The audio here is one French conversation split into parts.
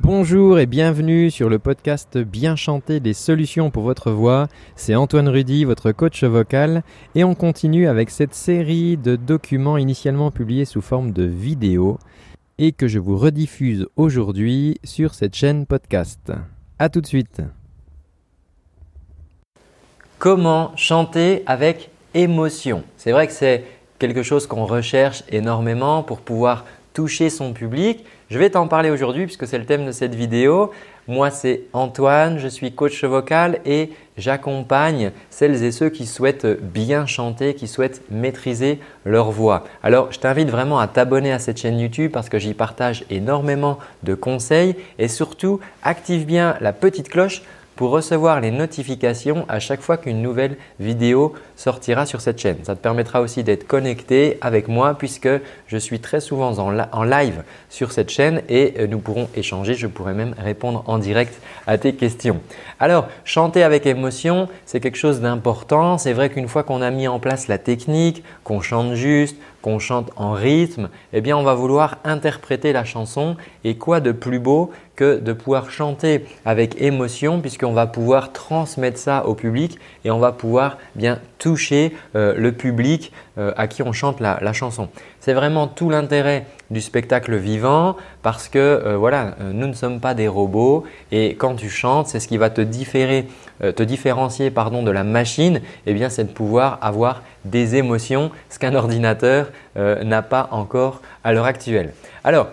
Bonjour et bienvenue sur le podcast Bien chanter des solutions pour votre voix. C'est Antoine Rudy, votre coach vocal, et on continue avec cette série de documents initialement publiés sous forme de vidéo et que je vous rediffuse aujourd'hui sur cette chaîne podcast. A tout de suite. Comment chanter avec émotion? C'est vrai que c'est quelque chose qu'on recherche énormément pour pouvoir toucher son public. Je vais t'en parler aujourd'hui puisque c'est le thème de cette vidéo. Moi, c'est Antoine, je suis coach vocal et j'accompagne celles et ceux qui souhaitent bien chanter, qui souhaitent maîtriser leur voix. Alors, je t'invite vraiment à t'abonner à cette chaîne YouTube parce que j'y partage énormément de conseils et surtout, active bien la petite cloche pour recevoir les notifications à chaque fois qu'une nouvelle vidéo sortira sur cette chaîne. Ça te permettra aussi d'être connecté avec moi puisque je suis très souvent en, live sur cette chaîne et euh, nous pourrons échanger. Je pourrai même répondre en direct à tes questions. Alors, chanter avec émotion, c'est quelque chose d'important. C'est vrai qu'une fois qu'on a mis en place la technique, qu'on chante juste, qu'on chante en rythme, eh bien on va vouloir interpréter la chanson et quoi de plus beau que de pouvoir chanter avec émotion puisqu'on va pouvoir transmettre ça au public et on va pouvoir bien toucher euh, le public euh, à qui on chante la, chanson. C'est vraiment tout l'intérêt du spectacle vivant parce que euh, voilà, nous ne sommes pas des robots et quand tu chantes, c'est ce qui va te, différer, te différencier pardon, de la machine, eh bien c'est de pouvoir avoir des émotions, ce qu'un ordinateur n'a pas encore à l'heure actuelle. Alors,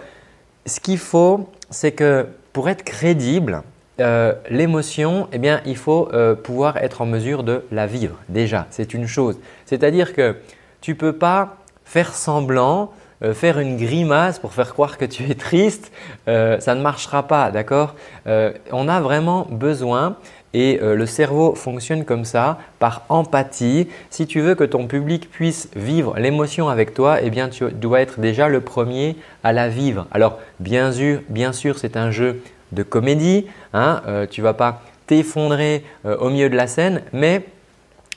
ce qu'il faut, c'est que pour être crédible, euh, l'émotion, eh bien, il faut euh, pouvoir être en mesure de la vivre déjà. C'est une chose. C'est-à-dire que tu ne peux pas faire semblant, euh, faire une grimace pour faire croire que tu es triste. ça ne marchera pas, d'accord On a vraiment besoin et euh, le cerveau fonctionne comme ça, par empathie. Si tu veux que ton public puisse vivre l'émotion avec toi, eh bien tu dois être déjà le premier à la vivre. Alors bien sûr, bien sûr c'est un jeu de comédie. Hein, euh, tu ne vas pas t'effondrer euh, au milieu de la scène, mais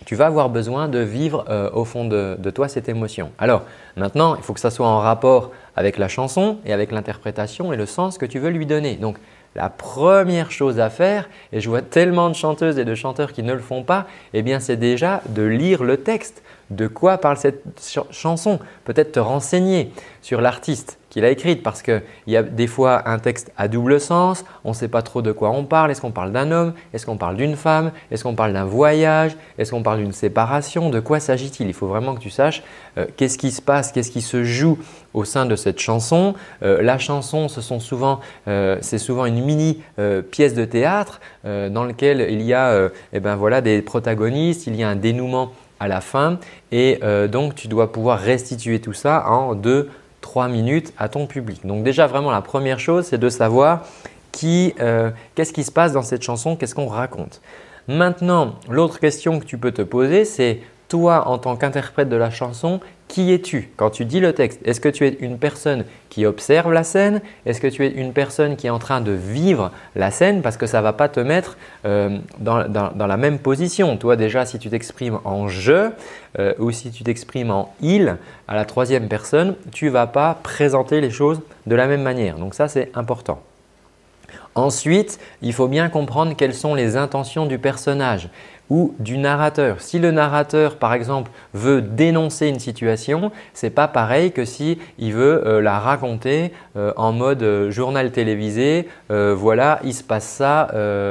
tu vas avoir besoin de vivre au fond de, de, toi cette émotion. Alors maintenant, il faut que ça soit en rapport avec la chanson et avec l'interprétation et le sens que tu veux lui donner. Donc la première chose à faire, et je vois tellement de chanteuses et de chanteurs qui ne le font pas, eh bien c'est déjà de lire le texte. De quoi parle cette chanson? Peut-être te renseigner sur l'artiste qu'il a écrite parce qu'il y a des fois un texte à double sens, on ne sait pas trop de quoi on parle. Est-ce qu'on parle d'un homme Est-ce qu'on parle d'une femme Est-ce qu'on parle d'un voyage Est-ce qu'on parle d'une séparation De quoi s'agit-il? Il faut vraiment que tu saches euh, qu'est-ce qui se passe, qu'est-ce qui se joue au sein de cette chanson. Euh, la chanson, souvent, euh, c'est souvent une mini pièce de théâtre dans laquelle il y a eh ben voilà, des protagonistes, il y a un dénouement à la fin et donc tu dois pouvoir restituer tout ça en deux 3 minutes à ton public. Donc déjà vraiment la première chose, c'est de savoir qui, euh, qu'est-ce qui se passe dans cette chanson, qu'est-ce qu'on raconte. Maintenant, l'autre question que tu peux te poser, c'est toi en tant qu'interprète de la chanson, qui es-tu? Quand tu dis le texte Est-ce que tu es une personne qui observe la scène? Est-ce que tu es une personne qui est en train de vivre la scène? Parce que ça ne va pas te mettre euh, dans, la même position. Toi déjà, si tu t'exprimes en je euh, ou si tu t'exprimes en il à la troisième personne, tu ne vas pas présenter les choses de la même manière. Donc ça, c'est important. Ensuite, il faut bien comprendre quelles sont les intentions du personnage ou du narrateur. Si le narrateur, par exemple, veut dénoncer une situation, c'est pas pareil que si il veut euh, la raconter euh, en mode euh, journal télévisé. voilà, il se passe ça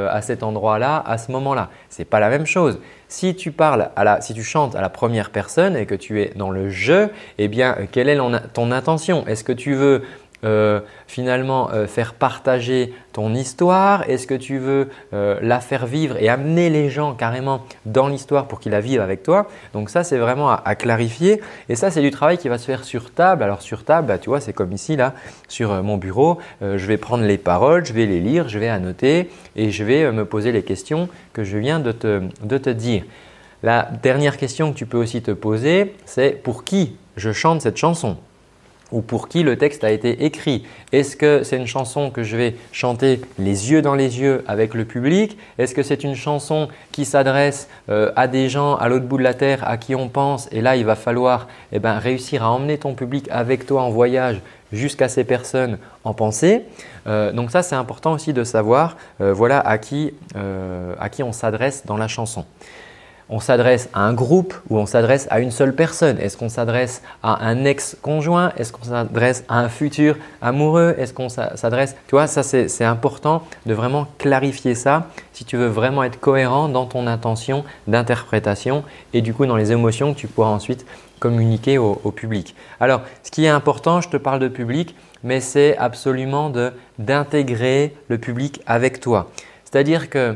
à cet endroit-là, à ce moment-là. C'est pas la même chose. Si tu parles, à la, si tu chantes à la première personne et que tu es dans le jeu, eh bien, quelle est ton intention? Est-ce que tu veux euh, finalement euh, faire partager ton histoire? Est-ce que tu veux euh, la faire vivre et amener les gens carrément dans l'histoire pour qu'ils la vivent avec toi? Donc ça, c'est vraiment à, clarifier. Et ça, c'est du travail qui va se faire sur table. Alors sur table, bah, tu vois, c'est comme ici, là, sur mon bureau. je vais prendre les paroles, je vais les lire, je vais annoter et je vais me poser les questions que je viens de te, de te dire. La dernière question que tu peux aussi te poser, c'est pour qui je chante cette chanson? Ou pour qui le texte a été écrit. Est-ce que c'est une chanson que je vais chanter les yeux dans les yeux avec le public? Est-ce que c'est une chanson qui s'adresse euh, à des gens à l'autre bout de la terre à qui on pense Et là, il va falloir eh ben, réussir à emmener ton public avec toi en voyage jusqu'à ces personnes en pensée? Euh, donc ça, c'est important aussi de savoir voilà, à qui, à qui on s'adresse dans la chanson on s'adresse à un groupe ou on s'adresse à une seule personne? Est-ce qu'on s'adresse à un ex-conjoint? Est-ce qu'on s'adresse à un futur amoureux? Est-ce qu'on s'adresse Tu vois, ça c'est important de vraiment clarifier ça si tu veux vraiment être cohérent dans ton intention d'interprétation et du coup dans les émotions que tu pourras ensuite communiquer au, au public. Alors, ce qui est important, je te parle de public, mais c'est absolument d'intégrer le public avec toi. C'est-à-dire que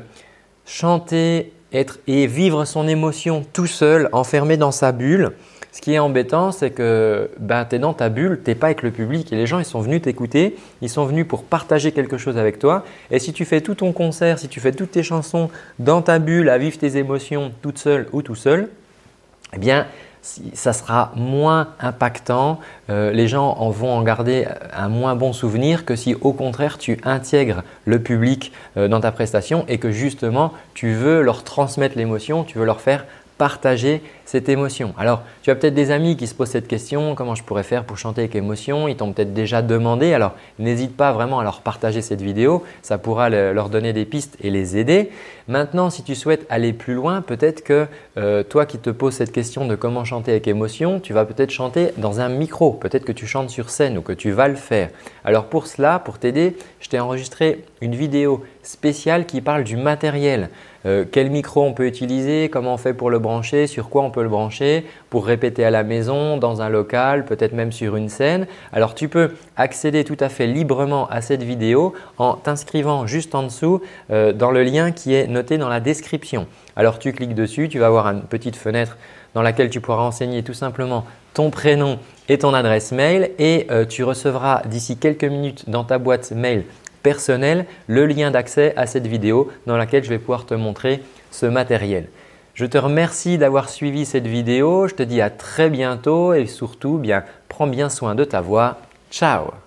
chanter être et vivre son émotion tout seul, enfermé dans sa bulle. Ce qui est embêtant, c'est que ben, tu es dans ta bulle, tu n'es pas avec le public et les gens ils sont venus t'écouter, ils sont venus pour partager quelque chose avec toi. Et si tu fais tout ton concert, si tu fais toutes tes chansons dans ta bulle, à vivre tes émotions toute seule ou tout seul, eh bien ça sera moins impactant, euh, les gens en vont en garder un moins bon souvenir que si au contraire tu intègres le public euh, dans ta prestation et que justement tu veux leur transmettre l'émotion, tu veux leur faire partager cette émotion. Alors, tu as peut-être des amis qui se posent cette question, comment je pourrais faire pour chanter avec émotion? Ils t'ont peut-être déjà demandé, alors n'hésite pas vraiment à leur partager cette vidéo, ça pourra leur donner des pistes et les aider. Maintenant, si tu souhaites aller plus loin, peut-être que euh, toi qui te poses cette question de comment chanter avec émotion, tu vas peut-être chanter dans un micro, peut-être que tu chantes sur scène ou que tu vas le faire. Alors pour cela, pour t'aider, je t'ai enregistré une vidéo spéciale qui parle du matériel. Euh, quel micro on peut utiliser, comment on fait pour le brancher, sur quoi on peut le brancher, pour répéter à la maison, dans un local, peut-être même sur une scène. Alors tu peux accéder tout à fait librement à cette vidéo en t'inscrivant juste en dessous euh, dans le lien qui est noté dans la description. Alors tu cliques dessus, tu vas avoir une petite fenêtre dans laquelle tu pourras renseigner tout simplement ton prénom et ton adresse mail et euh, tu recevras d'ici quelques minutes dans ta boîte mail personnel le lien d'accès à cette vidéo dans laquelle je vais pouvoir te montrer ce matériel. Je te remercie d'avoir suivi cette vidéo. Je te dis à très bientôt et surtout, bien, prends bien soin de ta voix. Ciao